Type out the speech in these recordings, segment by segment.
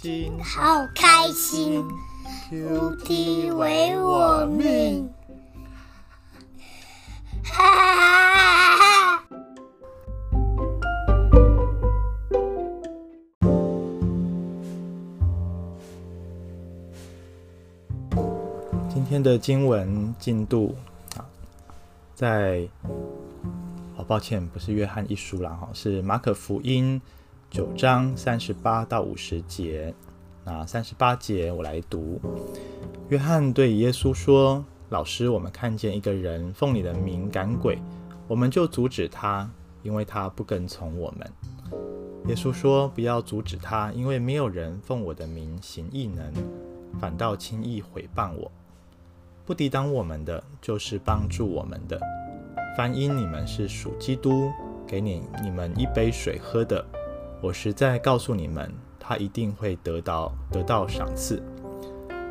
今好开心，QT 为我命。哈哈哈哈！今天的经文进度啊，在哦，抱歉，不是约翰一书啦，哈，是马可福音九章三十八到五十节。那三十八节我来读：约翰对耶稣说。老师，我们看见一个人奉你的名赶鬼，我们就阻止他，因为他不跟从我们。耶稣说：“不要阻止他，因为没有人奉我的名行异能，反倒轻易毁谤我。不抵挡我们的，就是帮助我们的。凡因你们是属基督，给你你们一杯水喝的，我实在告诉你们，他一定会得到得到赏赐。”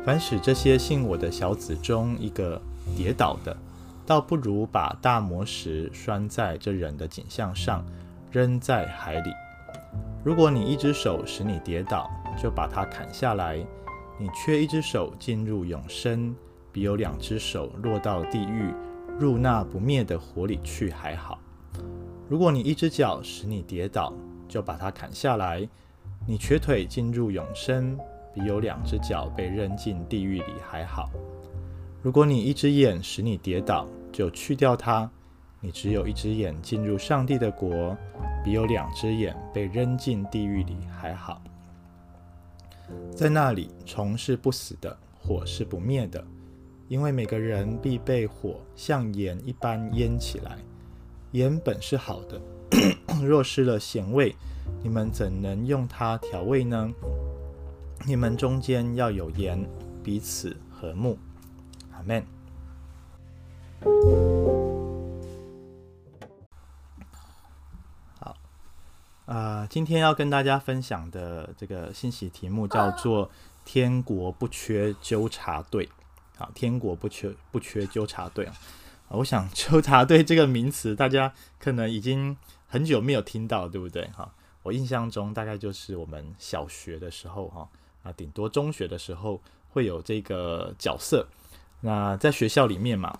凡使这些信我的小子中一个跌倒的，倒不如把大磨石拴在这人的颈项上，扔在海里。如果你一只手使你跌倒，就把它砍下来；你缺一只手进入永生，比有两只手落到地狱，入那不灭的火里去还好。如果你一只脚使你跌倒，就把它砍下来；你瘸腿进入永生。比有两只脚被扔进地狱里还好。如果你一只眼使你跌倒，就去掉它；你只有一只眼进入上帝的国，比有两只眼被扔进地狱里还好。在那里，虫是不死的，火是不灭的，因为每个人必被火像盐一般腌起来。盐本是好的，若失了咸味，你们怎能用它调味呢？你们中间要有盐，彼此和睦。阿门。好，啊、呃，今天要跟大家分享的这个信息题目叫做“天国不缺纠察队”。好，天国不缺不缺纠察队啊。我想纠察队这个名词，大家可能已经很久没有听到，对不对？哈，我印象中大概就是我们小学的时候，哈。啊，顶多中学的时候会有这个角色。那在学校里面嘛，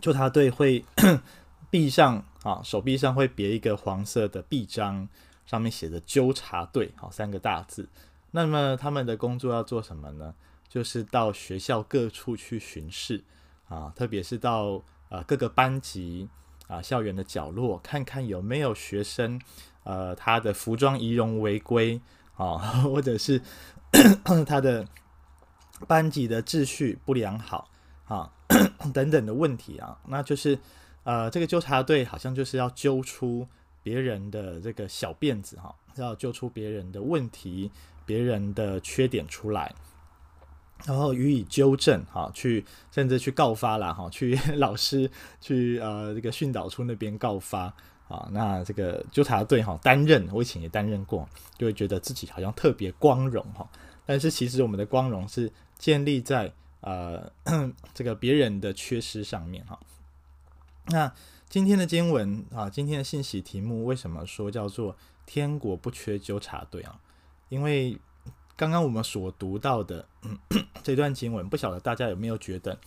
纠察队会 臂上啊，手臂上会别一个黄色的臂章，上面写着“纠察队”好三个大字。那么他们的工作要做什么呢？就是到学校各处去巡视啊，特别是到呃各个班级啊，校园的角落，看看有没有学生呃他的服装仪容违规啊，或者是。他的班级的秩序不良好啊，等等的问题啊，那就是呃，这个纠察队好像就是要揪出别人的这个小辫子哈，要揪出别人的问题、别人的缺点出来，然后予以纠正哈，去甚至去告发了哈，去老师去呃这个训导处那边告发。啊，那这个纠察队哈担任，我以前也担任过，就会觉得自己好像特别光荣哈。但是其实我们的光荣是建立在呃 这个别人的缺失上面哈。那今天的经文啊，今天的信息题目为什么说叫做“天国不缺纠察队”啊？因为刚刚我们所读到的 这段经文，不晓得大家有没有觉得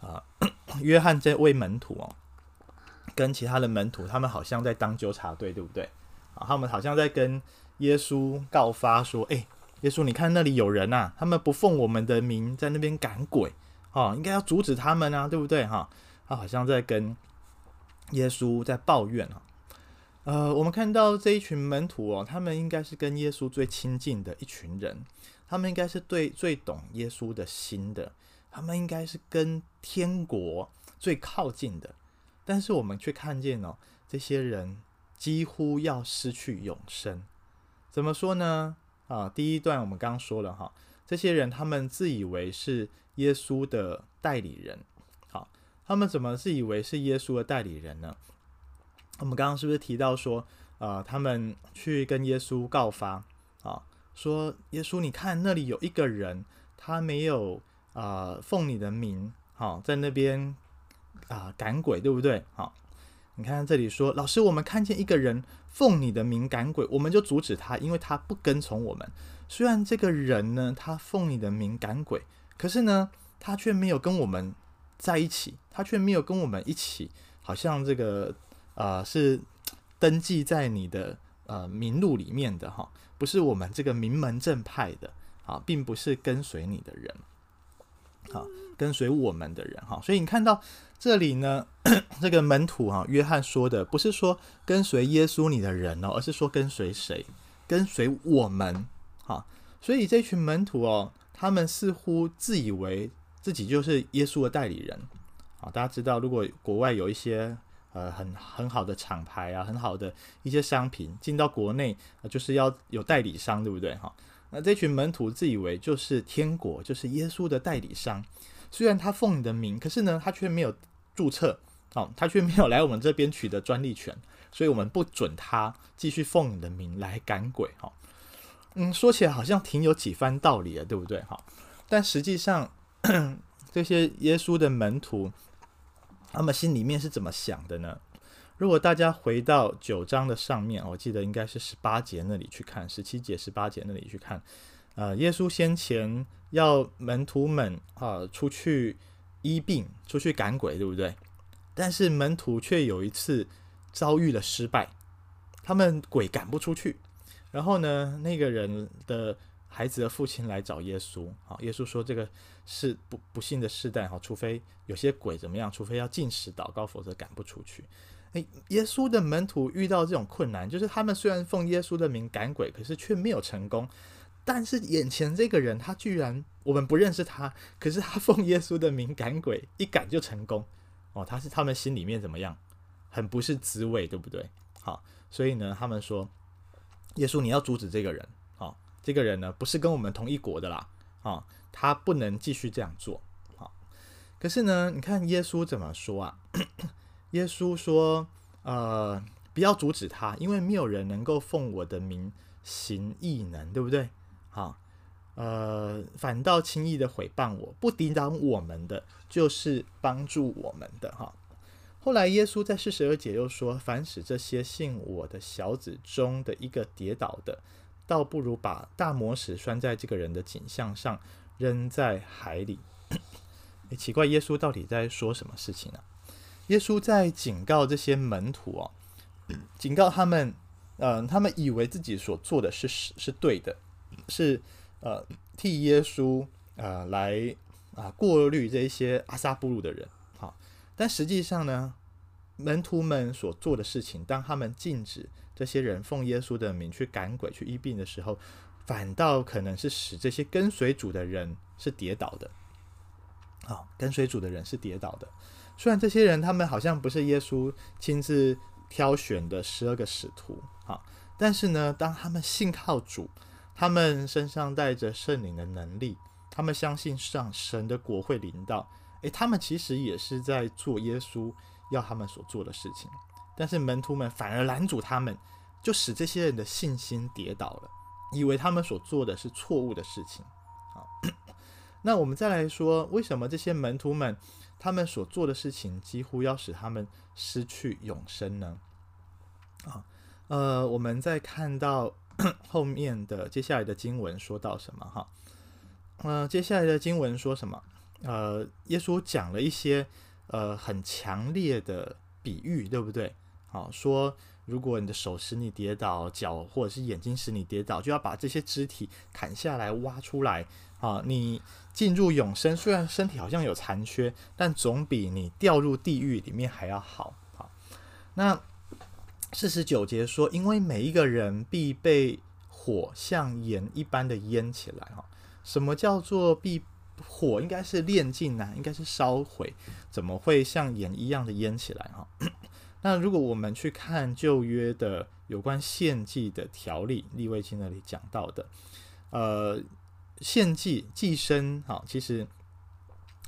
啊，约翰这位门徒哦。跟其他的门徒，他们好像在当纠察队，对不对？啊，他们好像在跟耶稣告发说：“哎，耶稣，你看那里有人呐，他们不奉我们的名在那边赶鬼，哦，应该要阻止他们啊，对不对？哈，他好像在跟耶稣在抱怨啊。呃，我们看到这一群门徒哦，他们应该是跟耶稣最亲近的一群人，他们应该是对最懂耶稣的心的，他们应该是跟天国最靠近的。”但是我们却看见哦，这些人几乎要失去永生。怎么说呢？啊，第一段我们刚刚说了哈，这些人他们自以为是耶稣的代理人。好，他们怎么自以为是耶稣的代理人呢？我们刚刚是不是提到说，啊，他们去跟耶稣告发啊，说耶稣，你看那里有一个人，他没有啊奉你的名，好在那边。啊，赶鬼对不对？好，你看这里说，老师，我们看见一个人奉你的名赶鬼，我们就阻止他，因为他不跟从我们。虽然这个人呢，他奉你的名赶鬼，可是呢，他却没有跟我们在一起，他却没有跟我们一起，好像这个呃是登记在你的呃名录里面的哈，不是我们这个名门正派的啊，并不是跟随你的人，好，跟随我们的人哈。所以你看到这里呢，这个门徒哈，约翰说的不是说跟随耶稣你的人哦，而是说跟随谁？跟随我们。好，所以这群门徒哦，他们似乎自以为自己就是耶稣的代理人。好，大家知道，如果国外有一些呃很很好的厂牌啊，很好的一些商品进到国内，呃，就是要有代理商，对不对？哈，那这群门徒自以为就是天国，就是耶稣的代理商。虽然他奉你的名，可是呢，他却没有注册，好，他却没有来我们这边取得专利权，所以我们不准他继续奉你的名来赶鬼，哈。嗯，说起来好像挺有几番道理的，对不对？哈，但实际上，这些耶稣的门徒，他们心里面是怎么想的呢？如果大家回到九章的上面，我记得应该是十八节那里去看，十七节、十八节那里去看。呃，耶稣先前要门徒们啊出去医病、出去赶鬼，对不对？但是门徒却有一次遭遇了失败，他们鬼赶不出去。然后呢，那个人的孩子的父亲来找耶稣，好，耶稣说这个是不不幸的世代，哈，除非有些鬼怎么样，除非要进食祷告，否则赶不出去。诶，耶稣的门徒遇到这种困难，就是他们虽然奉耶稣的名赶鬼，可是却没有成功。但是眼前这个人，他居然我们不认识他，可是他奉耶稣的名赶鬼，一赶就成功。哦，他是他们心里面怎么样？很不是滋味，对不对？好，所以呢，他们说。耶稣，你要阻止这个人，这个人呢不是跟我们同一国的啦，啊、他不能继续这样做，好、可是呢，你看耶稣怎么说啊？耶稣说，呃，不要阻止他，因为没有人能够奉我的名行异能，对不对？好、呃，反倒轻易的毁谤我，不抵挡我们的，就是帮助我们的，哈、后来，耶稣在四十二节又说：“凡使这些信我的小子中的一个跌倒的，倒不如把大魔石拴在这个人的颈项上，扔在海里。”诶，奇怪，耶稣到底在说什么事情呢、啊？耶稣在警告这些门徒哦，警告他们，嗯、他们以为自己所做的是是是对的，是呃替耶稣呃来啊、过滤这些阿撒布鲁的人。但实际上呢，门徒们所做的事情，当他们禁止这些人奉耶稣的名去赶鬼、去医病的时候，反倒可能是使这些跟随主的人是跌倒的。啊、哦，跟随主的人是跌倒的。虽然这些人他们好像不是耶稣亲自挑选的十二个使徒啊，但是呢，当他们信靠主，他们身上带着圣灵的能力，他们相信上神的国会临到。诶，他们其实也是在做耶稣要他们所做的事情，但是门徒们反而拦阻他们，就使这些人的信心跌倒了，以为他们所做的是错误的事情。好，那我们再来说，为什么这些门徒们他们所做的事情几乎要使他们失去永生呢？啊，呃，我们再看到 后面的接下来的经文说到什么？哈，呃，接下来的经文说什么？呃，耶稣讲了一些呃很强烈的比喻，对不对？好，说如果你的手使你跌倒，脚或者是眼睛使你跌倒，就要把这些肢体砍下来挖出来啊！你进入永生，虽然身体好像有残缺，但总比你掉入地狱里面还要好。好，那四十九节说，因为每一个人必被火像盐一般的淹起来。哈，什么叫做必？火应该是炼尽呐，应该是烧毁，怎么会像盐一样的淹起来哈？那如果我们去看旧约的有关献祭的条例，利未记那里讲到的，呃，献祭祭牲哈，其实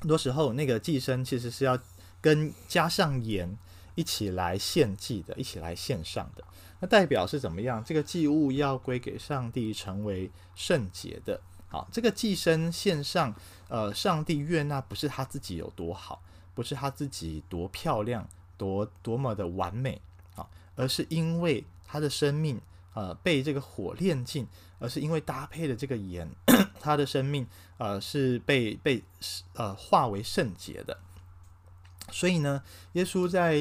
很多时候那个祭牲其实是要跟加上盐一起来献祭的，一起来献上的。那代表是怎么样？这个祭物要归给上帝，成为圣洁的。好，这个祭牲献上。呃，上帝悦纳不是他自己有多好，不是他自己多漂亮，多多么的完美啊，而是因为他的生命呃被这个火炼尽，而是因为搭配的这个盐，他的生命呃是被被呃化为圣洁的。所以呢，耶稣在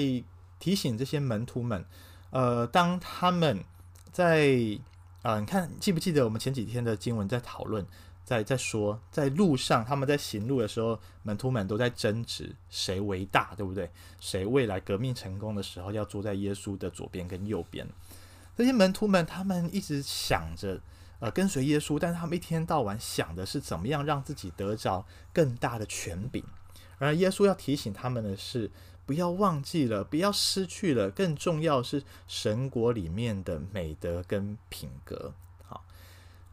提醒这些门徒们，呃，当他们在啊、你看记不记得我们前几天的经文在讨论？在在说，在路上，他们在行路的时候，门徒们都在争执谁为大，对不对？谁未来革命成功的时候要坐在耶稣的左边跟右边？这些门徒们，他们一直想着，呃，跟随耶稣，但是他们一天到晚想的是怎么样让自己得着更大的权柄。而耶稣要提醒他们的是，不要忘记了，不要失去了，更重要是神国里面的美德跟品格。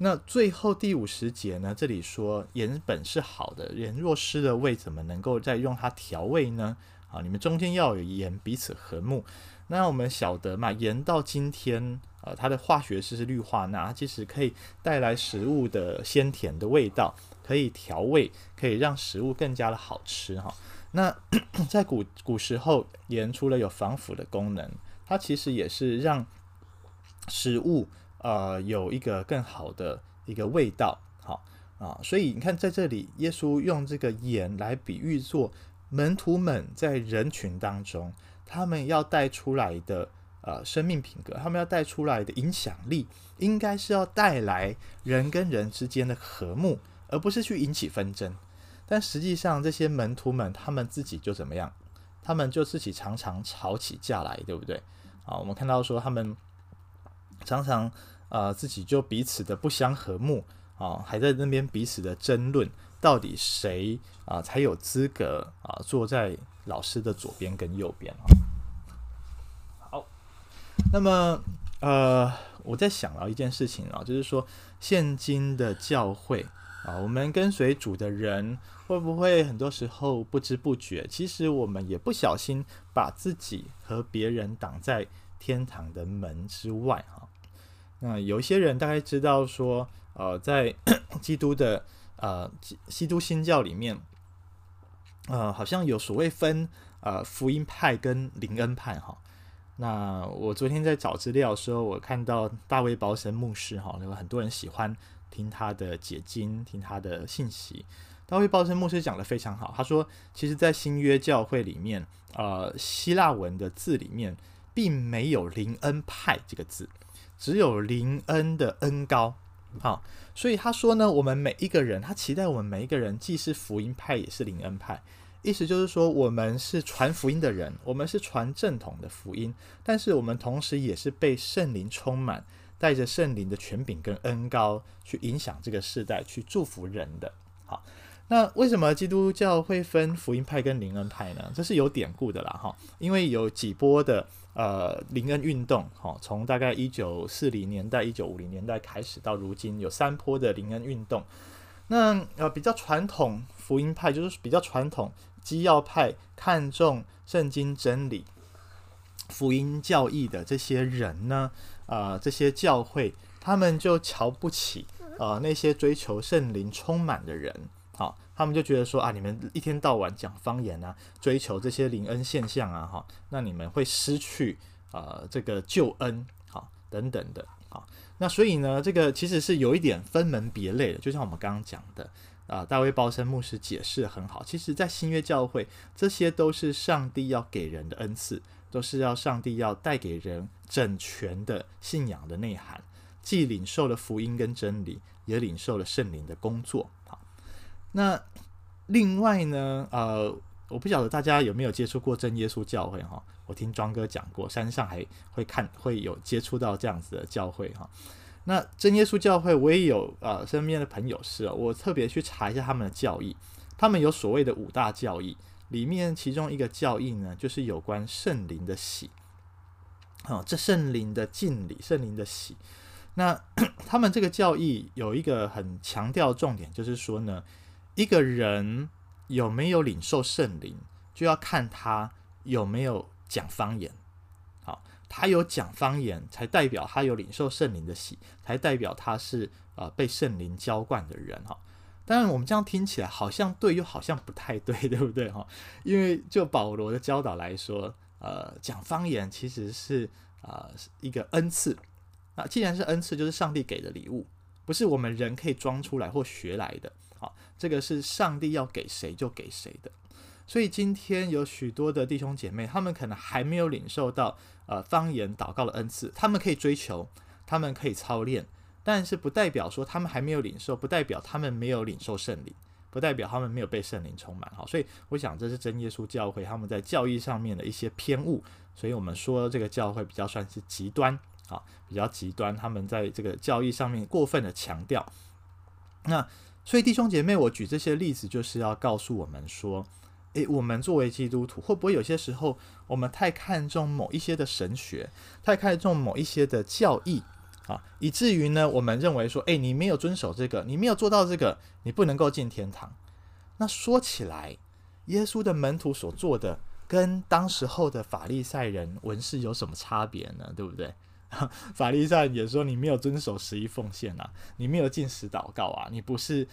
那最后第五十节呢？这里说盐本是好的，盐若失了味，怎么能够再用它调味呢？啊，你们中间要有盐，彼此和睦。那我们晓得嘛，盐到今天，呃，它的化学式是氯化钠，它其实可以带来食物的鲜甜的味道，可以调味，可以让食物更加的好吃哈。那在古古时候，盐除了有防腐的功能，它其实也是让食物。呃，有一个更好的一个味道，好啊，所以你看，在这里，耶稣用这个盐来比喻做门徒们在人群当中，他们要带出来的呃生命品格，他们要带出来的影响力，应该是要带来人跟人之间的和睦，而不是去引起纷争。但实际上，这些门徒们他们自己就怎么样？他们就自己常常吵起架来，对不对？啊，我们看到说他们常常。啊、呃，自己就彼此的不相和睦啊，还在那边彼此的争论，到底谁啊才有资格啊坐在老师的左边跟右边啊？好，那么呃，我在想到一件事情啊，就是说，现今的教会啊，我们跟随主的人会不会很多时候不知不觉，其实我们也不小心把自己和别人挡在天堂的门之外哈？那有一些人大概知道说，呃，在 基督的呃基基督新教里面，呃，好像有所谓分呃福音派跟灵恩派哈。那我昨天在找资料的时候，我看到大卫鲍森牧师哈，有很多人喜欢听他的解经，听他的信息。大卫鲍森牧师讲得非常好，他说，其实，在新约教会里面，呃，希腊文的字里面并没有灵恩派这个字。只有灵恩的恩高，好，所以他说呢，我们每一个人，他期待我们每一个人既是福音派，也是灵恩派，意思就是说，我们是传福音的人，我们是传正统的福音，但是我们同时也是被圣灵充满，带着圣灵的权柄跟恩高去影响这个世代，去祝福人的。好，那为什么基督教会分福音派跟灵恩派呢？这是有典故的啦，哈，因为有几波的。呃，灵恩运动，哈，从大概一九四零年代、一九五零年代开始到如今，有三波的灵恩运动。那呃，比较传统福音派，就是比较传统基要派，看重圣经真理、福音教义的这些人呢，呃，这些教会，他们就瞧不起、呃、那些追求圣灵充满的人。好，他们就觉得说啊，你们一天到晚讲方言啊，追求这些灵恩现象啊，哈，那你们会失去呃这个救恩，好，等等的，好，那所以呢，这个其实是有一点分门别类的，就像我们刚刚讲的啊、大卫鲍森牧师解释得很好，其实，在新约教会，这些都是上帝要给人的恩赐，都是要上帝要带给人整全的信仰的内涵，既领受了福音跟真理，也领受了圣灵的工作，好。那另外呢，呃，我不晓得大家有没有接触过真耶稣教会哈？我听庄哥讲过，山上还会看会有接触到这样子的教会哈。那真耶稣教会，我也有呃身边的朋友是，我特别去查一下他们的教义，他们有所谓的五大教义，里面其中一个教义呢，就是有关圣灵的洗，哦，这圣灵的敬礼，圣灵的洗。那 他们这个教义有一个很强调重点，就是说呢。一个人有没有领受圣灵，就要看他有没有讲方言。好，他有讲方言，才代表他有领受圣灵的喜，才代表他是呃被圣灵浇灌的人哈。当然，我们这样听起来好像对，又好像不太对，对不对哈？因为就保罗的教导来说，呃，讲方言其实是、呃、一个恩赐。那既然是恩赐，就是上帝给的礼物，不是我们人可以装出来或学来的。好，这个是上帝要给谁就给谁的。所以今天有许多的弟兄姐妹，他们可能还没有领受到呃方言祷告的恩赐，他们可以追求，他们可以操练，但是不代表说他们还没有领受，不代表他们没有领受圣灵，不代表他们没有被圣灵充满。好，所以我想这是真耶稣教会他们在教义上面的一些偏误。所以我们说这个教会比较算是极端。啊，比较极端，他们在这个教义上面过分的强调。那所以弟兄姐妹，我举这些例子，就是要告诉我们说，诶，我们作为基督徒，会不会有些时候我们太看重某一些的神学，太看重某一些的教义啊，以至于呢，我们认为说，诶，你没有遵守这个，你没有做到这个，你不能够进天堂。那说起来，耶稣的门徒所做的，跟当时候的法利赛人文士有什么差别呢？对不对？法利赛也说，你没有遵守十一奉献啊，你没有禁食祷告啊，你不是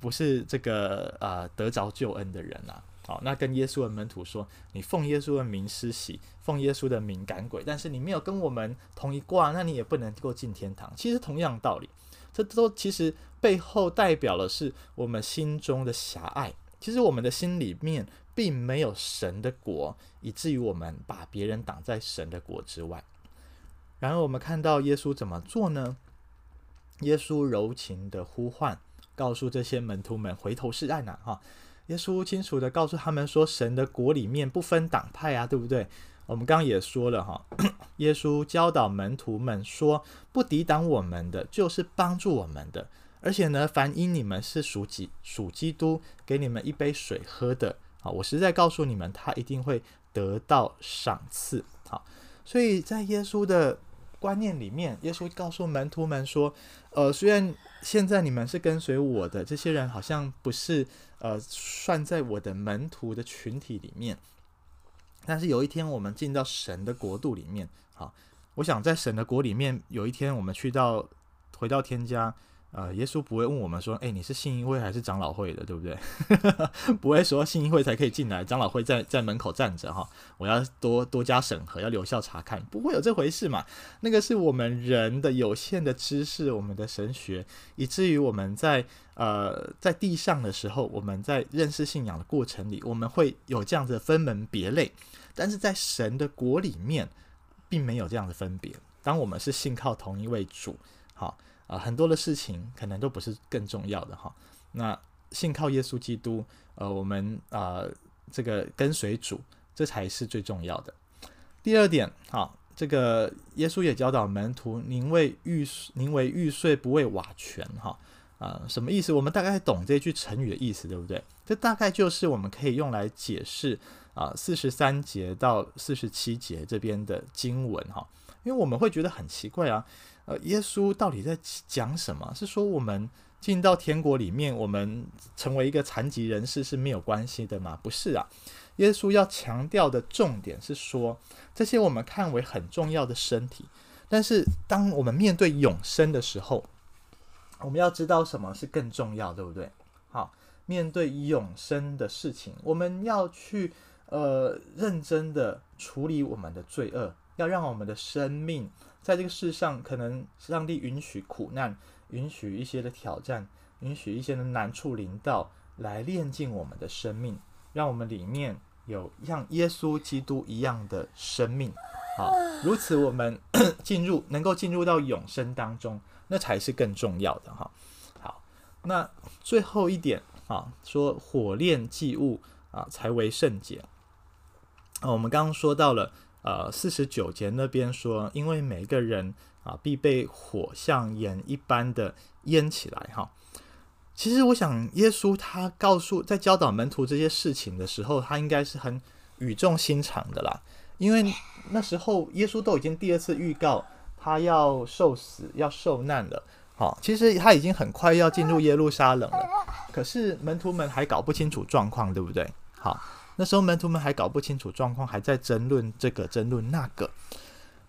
不是这个呃得着救恩的人啊。好，那跟耶稣的门徒说，你奉耶稣的名施洗，奉耶稣的名赶鬼，但是你没有跟我们同一挂，那你也不能够进天堂。其实同样道理，这都其实背后代表的是我们心中的狭隘。其实我们的心里面并没有神的国，以至于我们把别人挡在神的国之外。然后我们看到耶稣怎么做呢？耶稣柔情的呼唤，告诉这些门徒们回头是岸呐！哈，耶稣清楚的告诉他们说，神的国里面不分党派啊，对不对？我们刚刚也说了哈，耶稣教导门徒们说，不抵挡我们的，就是帮助我们的。而且呢，凡因你们是属基属基督，给你们一杯水喝的，啊，我实在告诉你们，他一定会得到赏赐。好，所以在耶稣的。观念里面，耶稣告诉门徒们说：“呃，虽然现在你们是跟随我的，这些人好像不是呃算在我的门徒的群体里面，但是有一天我们进到神的国度里面，好，我想在神的国里面，有一天我们去到回到天家。”呃，耶稣不会问我们说：“诶，你是信义会还是长老会的，对不对？” 不会说信义会才可以进来，长老会在在门口站着哈。我要多多加审核，要留校查看，不会有这回事嘛？那个是我们人的有限的知识，我们的神学，以至于我们在呃在地上的时候，我们在认识信仰的过程里，我们会有这样子的分门别类，但是在神的国里面，并没有这样的分别。当我们是信靠同一位主，好。啊、很多的事情可能都不是更重要的哈。那信靠耶稣基督，呃，我们啊、这个跟随主，这才是最重要的。第二点，哈，这个耶稣也教导门徒：宁为玉，宁为玉碎，不为瓦全。哈，啊，什么意思？我们大概懂这句成语的意思，对不对？这大概就是我们可以用来解释啊，四十三节到四十七节这边的经文哈。因为我们会觉得很奇怪啊。呃，耶稣到底在讲什么？是说我们进到天国里面，我们成为一个残疾人士是没有关系的吗？不是啊，耶稣要强调的重点是说，这些我们看为很重要的身体，但是当我们面对永生的时候，我们要知道什么是更重要，对不对？好，面对永生的事情，我们要去呃认真的处理我们的罪恶，要让我们的生命。在这个世上，可能上帝允许苦难，允许一些的挑战，允许一些的难处临到，来炼尽我们的生命，让我们里面有像耶稣基督一样的生命。好，如此我们 进入，能够进入到永生当中，那才是更重要的哈。好，那最后一点啊，说火炼祭物啊，才为圣洁。啊，我们刚刚说到了。呃，四十九节那边说，因为每个人啊，必被火像盐一般的淹起来哈。其实我想，耶稣他告诉在教导门徒这些事情的时候，他应该是很语重心长的啦。因为那时候耶稣都已经第二次预告他要受死、要受难了。好，其实他已经很快要进入耶路撒冷了，可是门徒们还搞不清楚状况，对不对？好。那时候门徒们还搞不清楚状况，还在争论这个争论那个，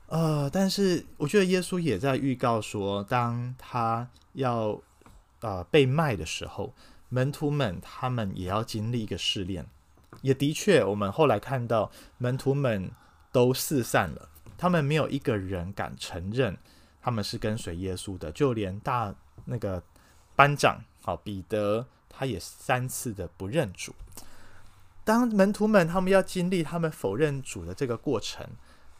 呃，但是我觉得耶稣也在预告说，当他要呃被卖的时候，门徒们他们也要经历一个试炼。也的确，我们后来看到门徒们都四散了，他们没有一个人敢承认他们是跟随耶稣的，就连大那个班长好彼得，他也三次的不认主。当门徒们他们要经历他们否认主的这个过程，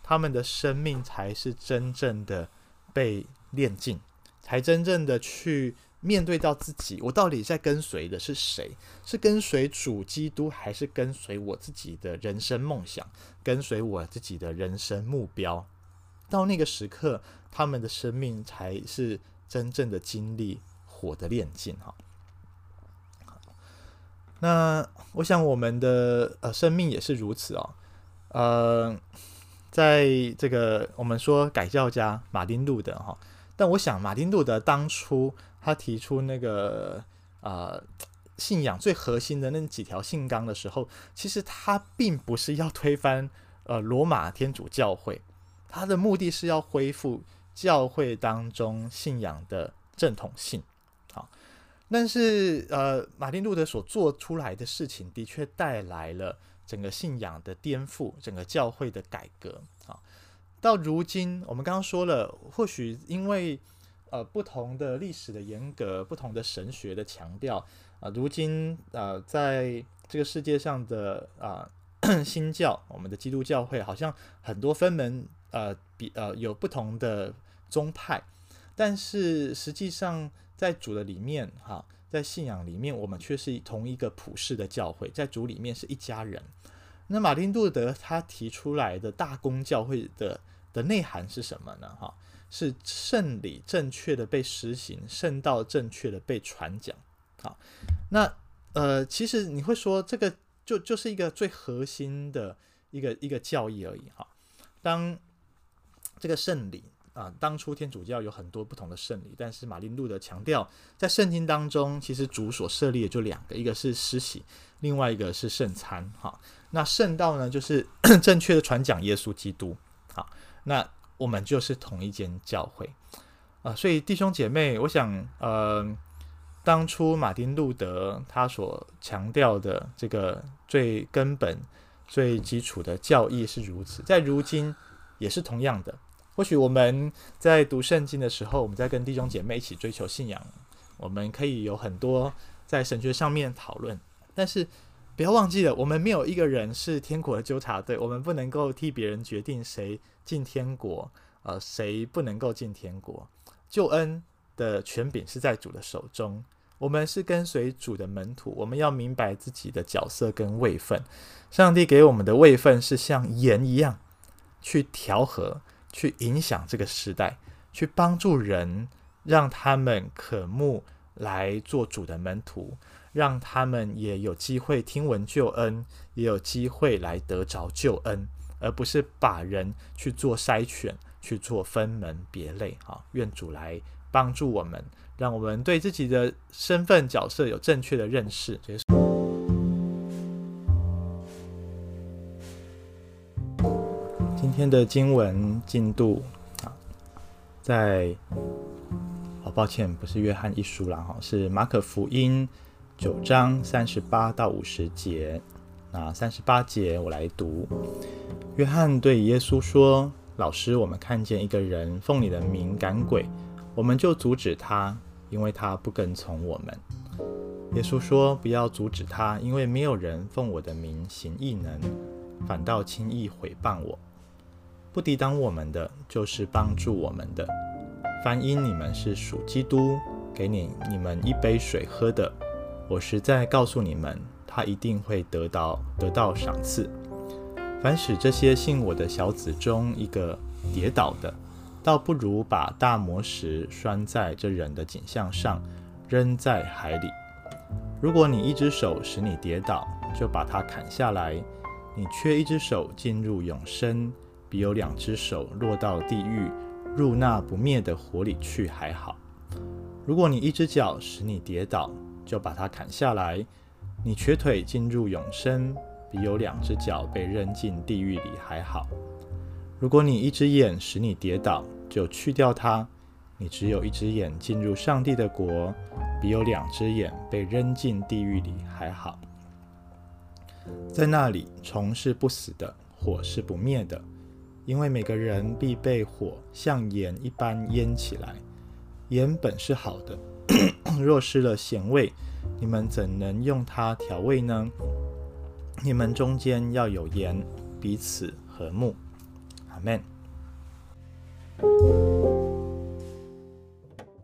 他们的生命才是真正的被炼净，才真正的去。面对到自己，我到底在跟随的是谁？是跟随主基督，还是跟随我自己的人生梦想，跟随我自己的人生目标？到那个时刻，他们的生命才是真正的经历火的炼净。哈，那我想我们的呃生命也是如此哦。呃，在这个我们说改教家马丁路德哈，但我想马丁路德当初。他提出那个呃信仰最核心的那几条信纲的时候，其实他并不是要推翻呃罗马天主教会，他的目的是要恢复教会当中信仰的正统性。但是呃马丁路德所做出来的事情，的确带来了整个信仰的颠覆，整个教会的改革。啊，到如今我们刚刚说了，或许因为。呃，不同的历史的严格，不同的神学的强调啊、呃，如今呃，在这个世界上的啊、呃、新教，我们的基督教会好像很多分门，呃，比呃有不同的宗派，但是实际上在主的里面哈，在信仰里面，我们却是同一个普世的教会，在主里面是一家人。那马丁路德他提出来的大公教会的的内涵是什么呢？哈？是圣礼正确的被实行，圣道正确的被传讲。好，那呃，其实你会说这个就就是一个最核心的一个一个教义而已哈。当这个圣礼啊，当初天主教有很多不同的圣礼，但是马丁路德强调，在圣经当中，其实主所设立的就两个，一个是施洗，另外一个是圣餐。哈，那圣道呢，就是 正确的传讲耶稣基督。好，那。我们就是同一间教会啊，所以弟兄姐妹，我想，呃，当初马丁路德他所强调的这个最根本、最基础的教义是如此，在如今也是同样的。或许我们在读圣经的时候，我们在跟弟兄姐妹一起追求信仰，我们可以有很多在神学上面讨论，但是不要忘记了，我们没有一个人是天国的纠察队，我们不能够替别人决定谁进天国，呃，谁不能够进天国？救恩的权柄是在主的手中。我们是跟随主的门徒，我们要明白自己的角色跟位分。上帝给我们的位分是像盐一样，去调和、去影响这个时代，去帮助人，让他们渴慕来做主的门徒，让他们也有机会听闻救恩，也有机会来得着救恩。而不是把人去做筛选，去做分门别类。啊，愿主来帮助我们，让我们对自己的身份角色有正确的认识。天的经文进度啊，在好抱歉，不是约翰一书啦，哈，是马可福音九章三十八到五十节。那三十八节我来读。约翰对耶稣说：“老师，我们看见一个人奉你的名赶鬼，我们就阻止他，因为他不跟从我们。”耶稣说：“不要阻止他，因为没有人奉我的名行异能，反倒轻易毁谤我。不抵挡我们的，就是帮助我们的。凡因你们是属基督，给你你们一杯水喝的，我实在告诉你们，他一定会得到得到赏赐。”凡使这些信我的小子中一个跌倒的，倒不如把大磨石拴在这人的颈项上，扔在海里。如果你一只手使你跌倒，就把它砍下来；你缺一只手进入永生，比有两只手落到地狱，入那不灭的火里去还好。如果你一只脚使你跌倒，就把它砍下来；你瘸腿进入永生。比有两只脚被扔进地狱里还好。如果你一只眼使你跌倒，就去掉它；你只有一只眼进入上帝的国，比有两只眼被扔进地狱里还好。在那里，虫是不死的，火是不灭的。因为每个人必被火像盐一般腌起来。盐本是好的，若失了咸味，你们怎能用它调味呢？你们中间要有盐，彼此和睦。阿门。